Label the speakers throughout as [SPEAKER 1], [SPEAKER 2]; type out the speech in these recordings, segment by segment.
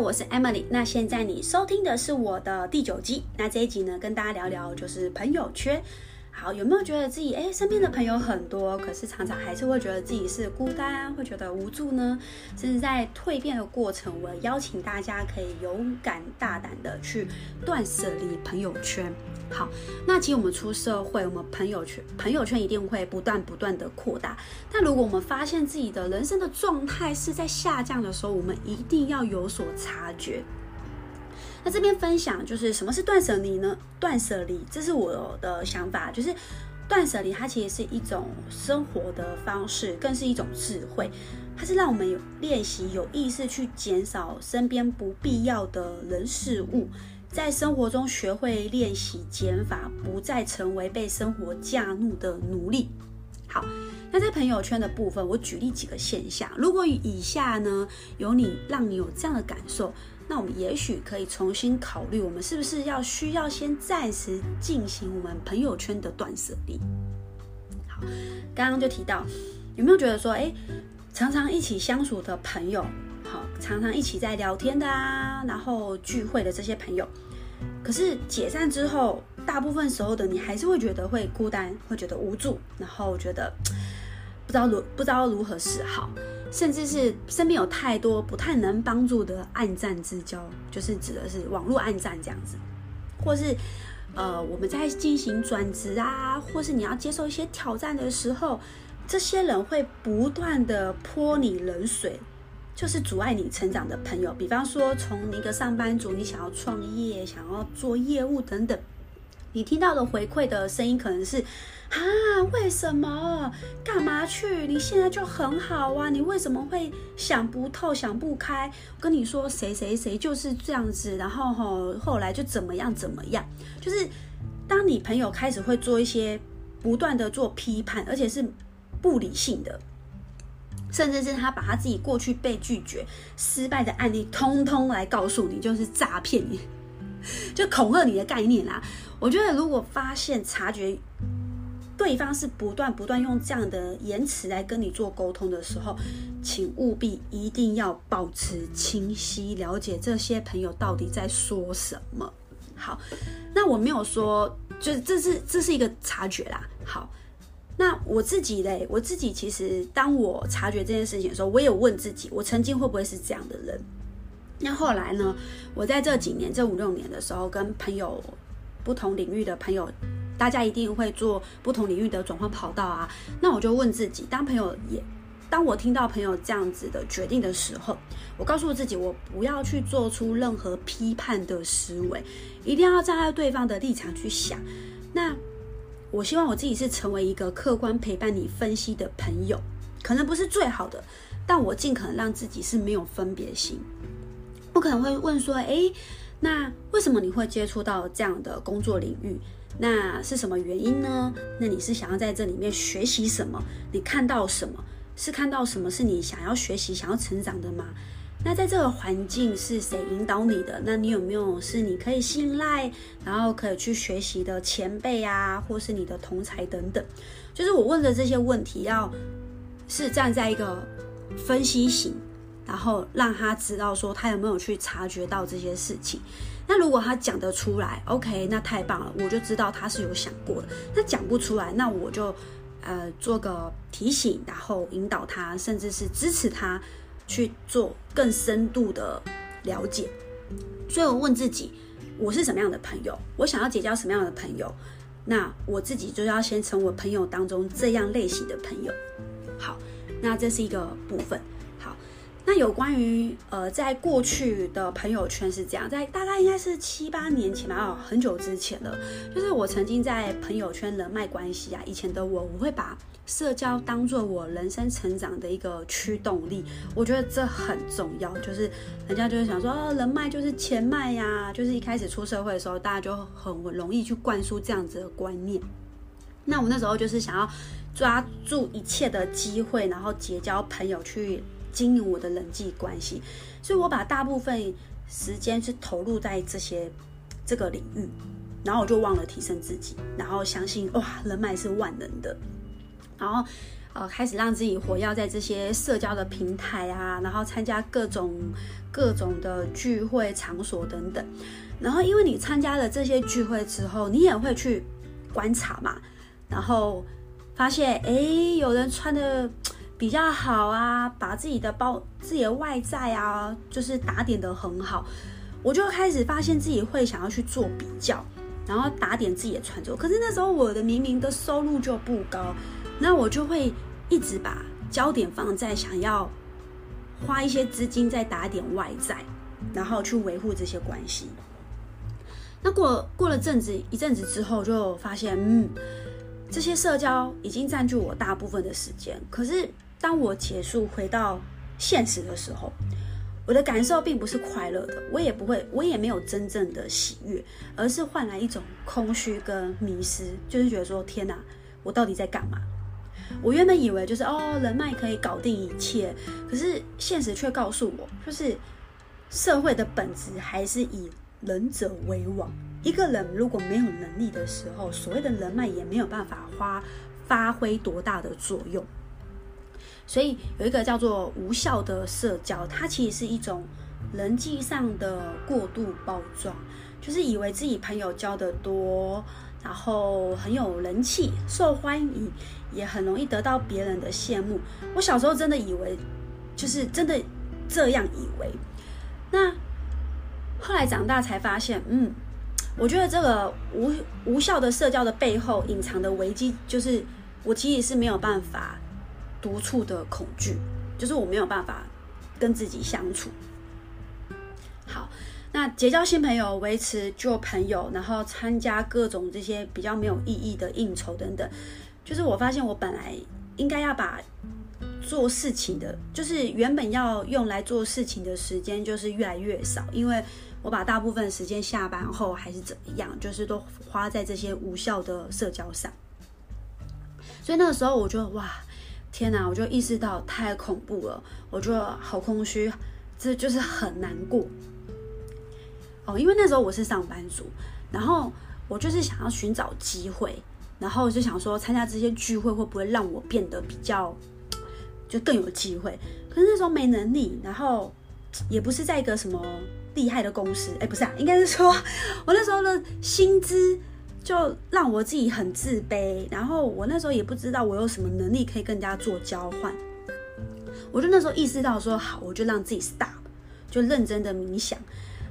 [SPEAKER 1] 我是 Emily。那现在你收听的是我的第九集。那这一集呢，跟大家聊聊就是朋友圈。好，有没有觉得自己诶身边的朋友很多，可是常常还是会觉得自己是孤单，会觉得无助呢？甚至在蜕变的过程，我邀请大家可以勇敢大胆的去断舍离朋友圈。好，那其实我们出社会，我们朋友圈朋友圈一定会不断不断的扩大。但如果我们发现自己的人生的状态是在下降的时候，我们一定要有所察觉。那这边分享就是什么是断舍离呢？断舍离，这是我的想法，就是断舍离它其实是一种生活的方式，更是一种智慧。它是让我们有练习有意识去减少身边不必要的人事物，在生活中学会练习减法，不再成为被生活驾怒的奴隶。好，那在朋友圈的部分，我举例几个现象。如果以下呢有你让你有这样的感受。那我们也许可以重新考虑，我们是不是要需要先暂时进行我们朋友圈的断舍离？好，刚刚就提到，有没有觉得说，哎，常常一起相处的朋友，好，常常一起在聊天的啊，然后聚会的这些朋友，可是解散之后，大部分时候的你还是会觉得会孤单，会觉得无助，然后觉得 不知道如不知道如何是好。甚至是身边有太多不太能帮助的暗战之交，就是指的是网络暗战这样子，或是呃我们在进行转职啊，或是你要接受一些挑战的时候，这些人会不断的泼你冷水，就是阻碍你成长的朋友。比方说，从一个上班族，你想要创业，想要做业务等等。你听到的回馈的声音可能是，啊，为什么？干嘛去？你现在就很好啊，你为什么会想不透、想不开？跟你说，谁谁谁就是这样子，然后吼，后来就怎么样怎么样？就是当你朋友开始会做一些不断的做批判，而且是不理性的，甚至是他把他自己过去被拒绝、失败的案例，通通来告诉你，就是诈骗你。就恐吓你的概念啦，我觉得如果发现察觉对方是不断不断用这样的言辞来跟你做沟通的时候，请务必一定要保持清晰，了解这些朋友到底在说什么。好，那我没有说，就是这是这是一个察觉啦。好，那我自己嘞，我自己其实当我察觉这件事情的时候，我也有问自己，我曾经会不会是这样的人？那后来呢？我在这几年，这五六年的时候，跟朋友不同领域的朋友，大家一定会做不同领域的转换跑道啊。那我就问自己，当朋友也，当我听到朋友这样子的决定的时候，我告诉自己，我不要去做出任何批判的思维，一定要站在对方的立场去想。那我希望我自己是成为一个客观陪伴你分析的朋友，可能不是最好的，但我尽可能让自己是没有分别心。不可能会问说，诶，那为什么你会接触到这样的工作领域？那是什么原因呢？那你是想要在这里面学习什么？你看到什么？是看到什么是你想要学习、想要成长的吗？那在这个环境是谁引导你的？那你有没有是你可以信赖，然后可以去学习的前辈啊，或是你的同侪等等？就是我问的这些问题，要是站在一个分析型。然后让他知道说他有没有去察觉到这些事情。那如果他讲得出来，OK，那太棒了，我就知道他是有想过的。那讲不出来，那我就呃做个提醒，然后引导他，甚至是支持他去做更深度的了解。所以我问自己，我是什么样的朋友？我想要结交什么样的朋友？那我自己就要先成为朋友当中这样类型的朋友。好，那这是一个部分。有关于呃，在过去的朋友圈是这样，在大概应该是七八年前吧，哦，很久之前了。就是我曾经在朋友圈人脉关系啊，以前的我，我会把社交当做我人生成长的一个驱动力。我觉得这很重要，就是人家就是想说，哦，人脉就是钱脉呀，就是一开始出社会的时候，大家就很容易去灌输这样子的观念。那我那时候就是想要抓住一切的机会，然后结交朋友去。经营我的人际关系，所以我把大部分时间是投入在这些这个领域，然后我就忘了提升自己，然后相信哇，人脉是万能的，然后呃，开始让自己活跃在这些社交的平台啊，然后参加各种各种的聚会场所等等。然后，因为你参加了这些聚会之后，你也会去观察嘛，然后发现，哎，有人穿的比较好啊，把自己的包、自己的外在啊，就是打点得很好，我就开始发现自己会想要去做比较，然后打点自己的穿着。可是那时候我的明明的收入就不高。那我就会一直把焦点放在想要花一些资金在打点外在，然后去维护这些关系。那过过了阵子一阵子之后，就发现，嗯，这些社交已经占据我大部分的时间。可是当我结束回到现实的时候，我的感受并不是快乐的，我也不会，我也没有真正的喜悦，而是换来一种空虚跟迷失，就是觉得说，天哪，我到底在干嘛？我原本以为就是哦，人脉可以搞定一切，可是现实却告诉我，就是社会的本质还是以仁者为王。一个人如果没有能力的时候，所谓的人脉也没有办法发发挥多大的作用。所以有一个叫做无效的社交，它其实是一种人际上的过度包装，就是以为自己朋友交得多。然后很有人气，受欢迎，也很容易得到别人的羡慕。我小时候真的以为，就是真的这样以为。那后来长大才发现，嗯，我觉得这个无无效的社交的背后隐藏的危机，就是我其实是没有办法独处的恐惧，就是我没有办法跟自己相处。好。那结交新朋友，维持旧朋友，然后参加各种这些比较没有意义的应酬等等，就是我发现我本来应该要把做事情的，就是原本要用来做事情的时间，就是越来越少，因为我把大部分时间下班后还是怎么样，就是都花在这些无效的社交上。所以那个时候我就哇，天哪！我就意识到太恐怖了，我觉得好空虚，这就是很难过。哦，因为那时候我是上班族，然后我就是想要寻找机会，然后就想说参加这些聚会会不会让我变得比较就更有机会？可是那时候没能力，然后也不是在一个什么厉害的公司，哎，不是啊，应该是说我那时候的薪资就让我自己很自卑，然后我那时候也不知道我有什么能力可以跟人家做交换，我就那时候意识到说好，我就让自己 stop，就认真的冥想。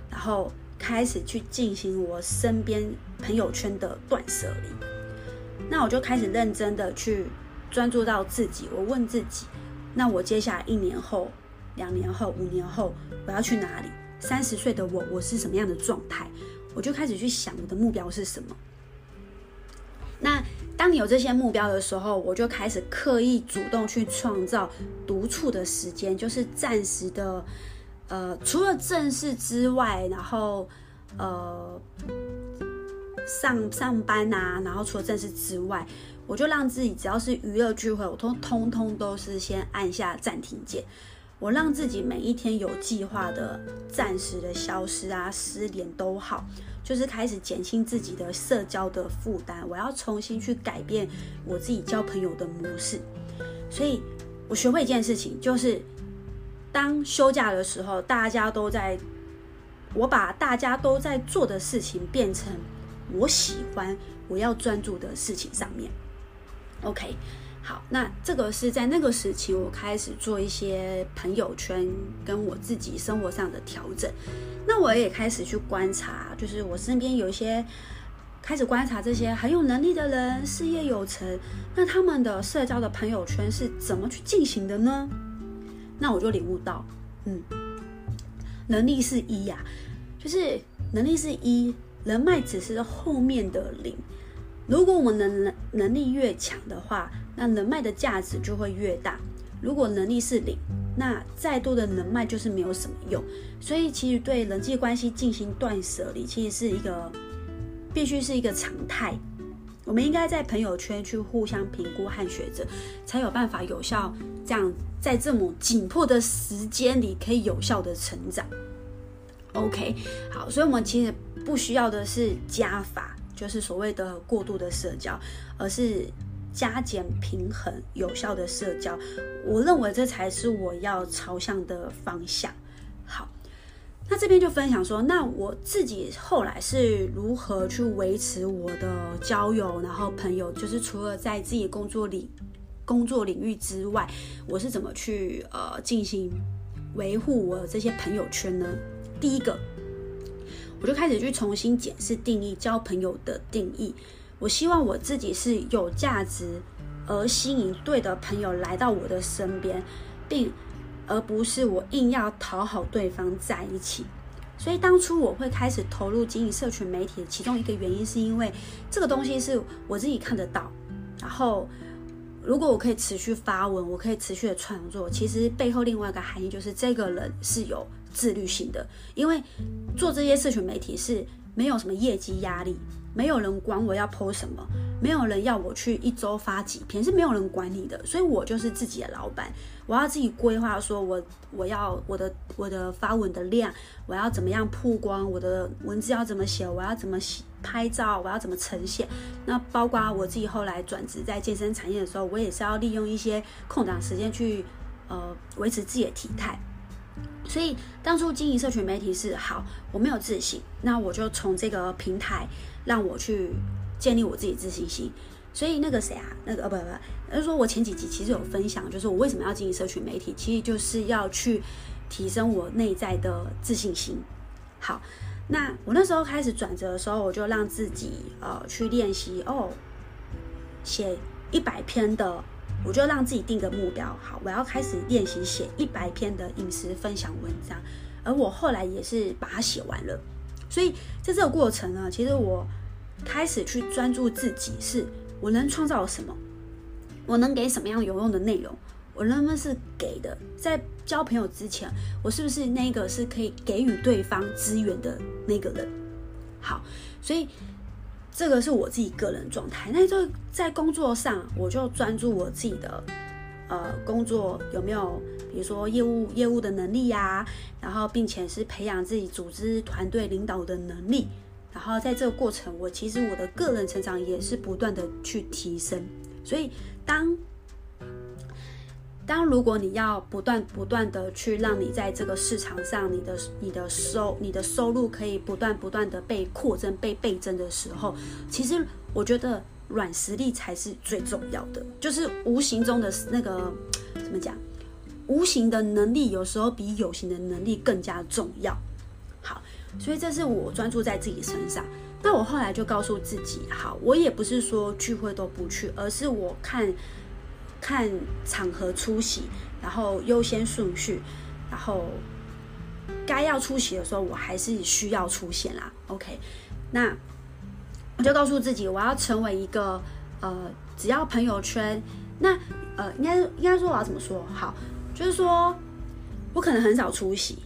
[SPEAKER 1] 然后开始去进行我身边朋友圈的断舍离，那我就开始认真的去专注到自己。我问自己，那我接下来一年后、两年后、五年后我要去哪里？三十岁的我，我是什么样的状态？我就开始去想我的目标是什么。当你有这些目标的时候，我就开始刻意主动去创造独处的时间，就是暂时的。呃，除了正事之外，然后呃上上班啊，然后除了正事之外，我就让自己只要是娱乐聚会，我通通通都是先按下暂停键。我让自己每一天有计划的暂时的消失啊，失联都好，就是开始减轻自己的社交的负担。我要重新去改变我自己交朋友的模式，所以我学会一件事情，就是。当休假的时候，大家都在，我把大家都在做的事情变成我喜欢、我要专注的事情上面。OK，好，那这个是在那个时期，我开始做一些朋友圈跟我自己生活上的调整。那我也开始去观察，就是我身边有一些开始观察这些很有能力的人，事业有成，那他们的社交的朋友圈是怎么去进行的呢？那我就领悟到，嗯，能力是一呀，就是能力是一，人脉只是后面的零。如果我们能能能力越强的话，那人脉的价值就会越大。如果能力是零，那再多的人脉就是没有什么用。所以，其实对人际关系进行断舍离，其实是一个必须是一个常态。我们应该在朋友圈去互相评估和选择，才有办法有效这样在这么紧迫的时间里可以有效的成长。OK，好，所以我们其实不需要的是加法，就是所谓的过度的社交，而是加减平衡、有效的社交，我认为这才是我要朝向的方向。好，那这边就分享说，那我自己后来是如何去维持我的交友，然后朋友，就是除了在自己工作里工作领域之外，我是怎么去呃进行维护我这些朋友圈呢？第一个，我就开始去重新检视定义交朋友的定义。我希望我自己是有价值而吸引对的朋友来到我的身边，并而不是我硬要讨好对方在一起。所以当初我会开始投入经营社群媒体其中一个原因，是因为这个东西是我自己看得到。然后，如果我可以持续发文，我可以持续的创作，其实背后另外一个含义就是这个人是有自律性的，因为做这些社群媒体是没有什么业绩压力。没有人管我要 po 什么，没有人要我去一周发几篇，是没有人管你的，所以我就是自己的老板，我要自己规划，说我我要我的我的发文的量，我要怎么样曝光，我的文字要怎么写，我要怎么拍照，我要怎么呈现。那包括我自己后来转职在健身产业的时候，我也是要利用一些空档时间去呃维持自己的体态。所以当初经营社群媒体是好，我没有自信，那我就从这个平台。让我去建立我自己自信心，所以那个谁啊，那个呃不不，就是说我前几集其实有分享，就是我为什么要经营社群媒体，其实就是要去提升我内在的自信心。好，那我那时候开始转折的时候，我就让自己呃去练习哦，写一百篇的，我就让自己定个目标，好，我要开始练习写一百篇的饮食分享文章，而我后来也是把它写完了。所以在这个过程呢，其实我开始去专注自己，是我能创造什么，我能给什么样有用的内容，我能不能是给的？在交朋友之前，我是不是那个是可以给予对方资源的那个人？好，所以这个是我自己个人状态。那就在工作上，我就专注我自己的。呃，工作有没有，比如说业务业务的能力呀、然后并且是培养自己组织团队领导的能力，然后在这个过程，我其实我的个人成长也是不断的去提升。所以当当如果你要不断不断的去让你在这个市场上，你的你的收你的收入可以不断不断的被扩增被倍增的时候，其实我觉得。软实力才是最重要的，就是无形中的那个怎么讲？无形的能力有时候比有形的能力更加重要。好，所以这是我专注在自己身上。那我后来就告诉自己，好，我也不是说聚会都不去，而是我看看场合出席，然后优先顺序，然后该要出席的时候，我还是需要出现啦。OK，那。我就告诉自己，我要成为一个呃，只要朋友圈，那呃，应该应该说我要怎么说？好，就是说我可能很少出席，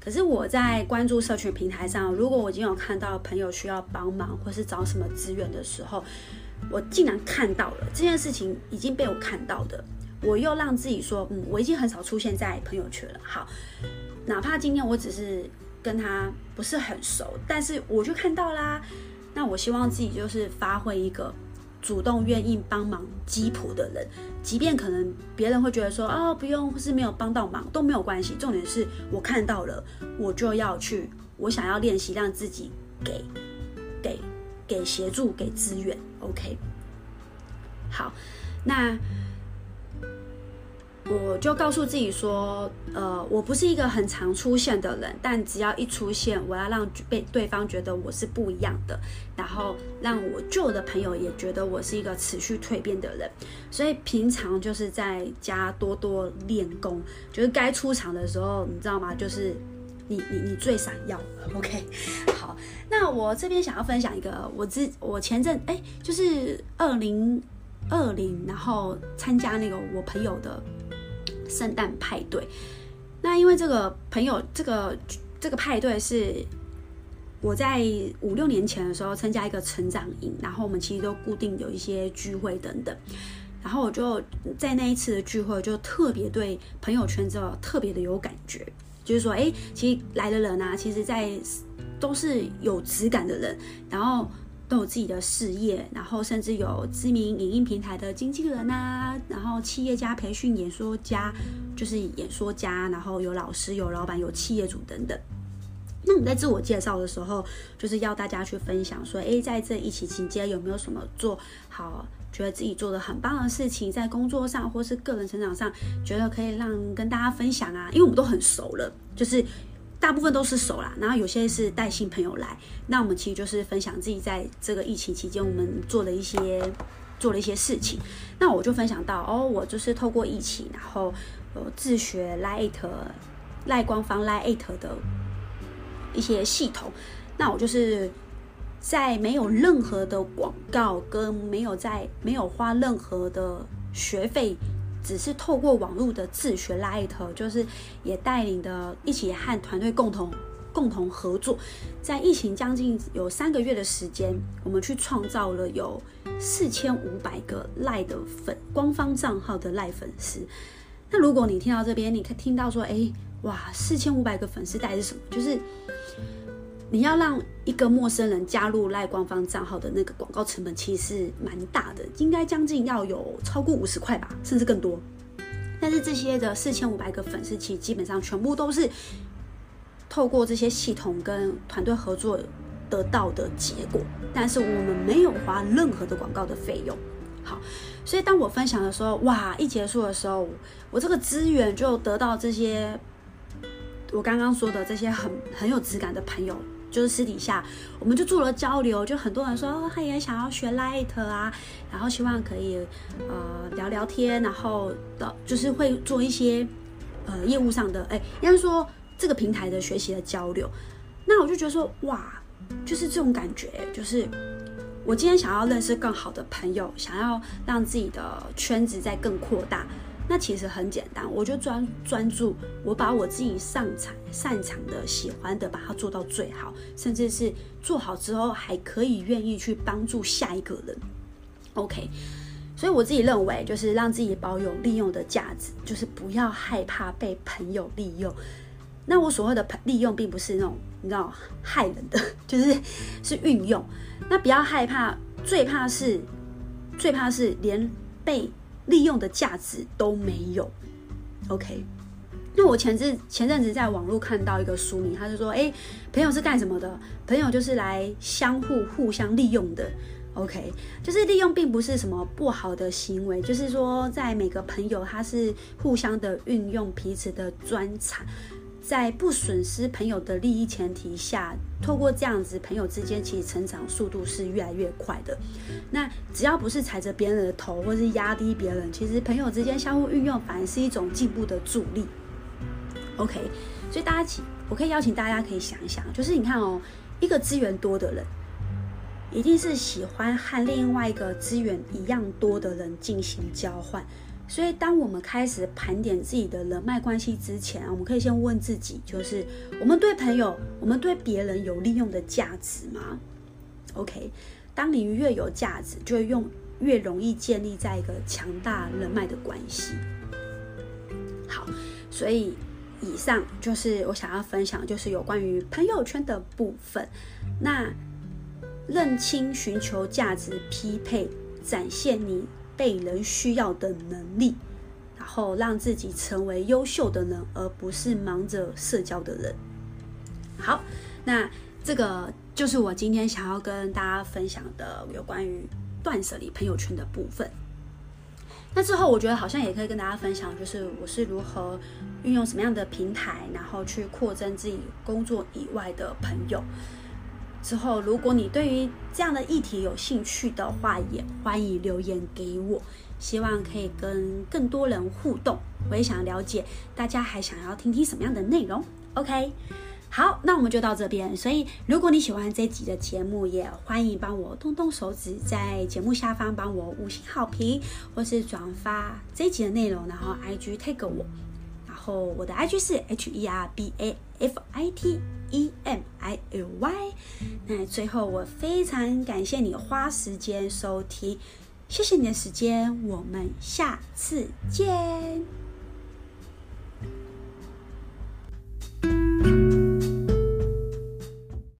[SPEAKER 1] 可是我在关注社群平台上，如果我已经有看到朋友需要帮忙或是找什么资源的时候，我竟然看到了这件事情已经被我看到的，我又让自己说，嗯，我已经很少出现在朋友圈了。好，哪怕今天我只是跟他不是很熟，但是我就看到啦。那我希望自己就是发挥一个主动愿意帮忙吉普的人，即便可能别人会觉得说、哦、不用，或是没有帮到忙都没有关系。重点是我看到了，我就要去，我想要练习让自己给给给协助给资源。OK，好，那。我就告诉自己说，呃，我不是一个很常出现的人，但只要一出现，我要让被对方觉得我是不一样的，然后让我旧的朋友也觉得我是一个持续蜕变的人。所以平常就是在家多多练功，就是该出场的时候，你知道吗？就是你你你最闪耀。OK，好，那我这边想要分享一个，我之我前阵哎，就是二零二零，然后参加那个我朋友的。圣诞派对，那因为这个朋友，这个这个派对是我在五六年前的时候参加一个成长营，然后我们其实都固定有一些聚会等等，然后我就在那一次的聚会就特别对朋友圈之后特别的有感觉，就是说，哎，其实来的人啊，其实在都是有质感的人，然后都有自己的事业，然后甚至有知名影音平台的经纪人呐，然后企业家培训、演说家，就是演说家，然后有老师、有老板、有企业主等等。那我们在自我介绍的时候，就是要大家去分享说，诶，在这疫情期间有没有什么做好，觉得自己做的很棒的事情，在工作上或是个人成长上，觉得可以让跟大家分享啊。因为我们都很熟了，就是大部分都是熟啦，然后有些是带新朋友来，那我们其实就是分享自己在这个疫情期间我们做了一些做了一些事情。那我就分享到，哦，我就是透过疫情，然后呃自学 Line 赖官方 Line 的。一些系统，那我就是在没有任何的广告跟没有在没有花任何的学费，只是透过网络的自学 Light，就是也带领的一起和团队共同共同合作，在疫情将近有三个月的时间，我们去创造了有四千五百个 lie 的粉官方账号的 lie 粉丝。那如果你听到这边，你可听到说，哎，哇，四千五百个粉丝带是什么？就是。你要让一个陌生人加入赖官方账号的那个广告成本，其实蛮大的，应该将近要有超过五十块吧，甚至更多。但是这些的四千五百个粉丝，其实基本上全部都是透过这些系统跟团队合作得到的结果。但是我们没有花任何的广告的费用。好，所以当我分享的时候，哇，一结束的时候，我这个资源就得到这些我刚刚说的这些很很有质感的朋友。就是私底下，我们就做了交流，就很多人说，他也想要学 Light 啊，然后希望可以呃聊聊天，然后的就是会做一些呃业务上的，哎，应该说这个平台的学习的交流。那我就觉得说，哇，就是这种感觉，就是我今天想要认识更好的朋友，想要让自己的圈子再更扩大。那其实很简单，我就专专注，我把我自己擅长、擅长的、喜欢的，把它做到最好，甚至是做好之后还可以愿意去帮助下一个人。OK，所以我自己认为，就是让自己保有利用的价值，就是不要害怕被朋友利用。那我所谓的利用，并不是那种你知道害人的，就是是运用。那不要害怕，最怕是最怕是连被。利用的价值都没有，OK。那我前阵前阵子在网络看到一个书名，他就说：“哎，朋友是干什么的？朋友就是来相互互相利用的，OK。就是利用并不是什么不好的行为，就是说在每个朋友他是互相的运用彼此的专长。”在不损失朋友的利益前提下，透过这样子，朋友之间其实成长速度是越来越快的。那只要不是踩着别人的头，或是压低别人，其实朋友之间相互运用，反而是一种进步的助力。OK，所以大家请，我可以邀请大家可以想一想，就是你看哦，一个资源多的人，一定是喜欢和另外一个资源一样多的人进行交换。所以，当我们开始盘点自己的人脉关系之前，我们可以先问自己：就是我们对朋友，我们对别人有利用的价值吗？OK，当你越有价值，就会用越容易建立在一个强大人脉的关系。好，所以以上就是我想要分享，就是有关于朋友圈的部分。那认清、寻求价值匹配，展现你。被人需要的能力，然后让自己成为优秀的人，而不是忙着社交的人。好，那这个就是我今天想要跟大家分享的有关于断舍离朋友圈的部分。那之后，我觉得好像也可以跟大家分享，就是我是如何运用什么样的平台，然后去扩增自己工作以外的朋友。之后，如果你对于这样的议题有兴趣的话，也欢迎留言给我，希望可以跟更多人互动。我也想了解大家还想要听听什么样的内容。OK，好，那我们就到这边。所以，如果你喜欢这集的节目，也欢迎帮我动动手指，在节目下方帮我五星好评，或是转发这集的内容，然后 IG t a e 我。我的 IG 是 H E R B A F I T E M I L Y。那最后，我非常感谢你花时间收听，谢谢你的时间，我们下次见。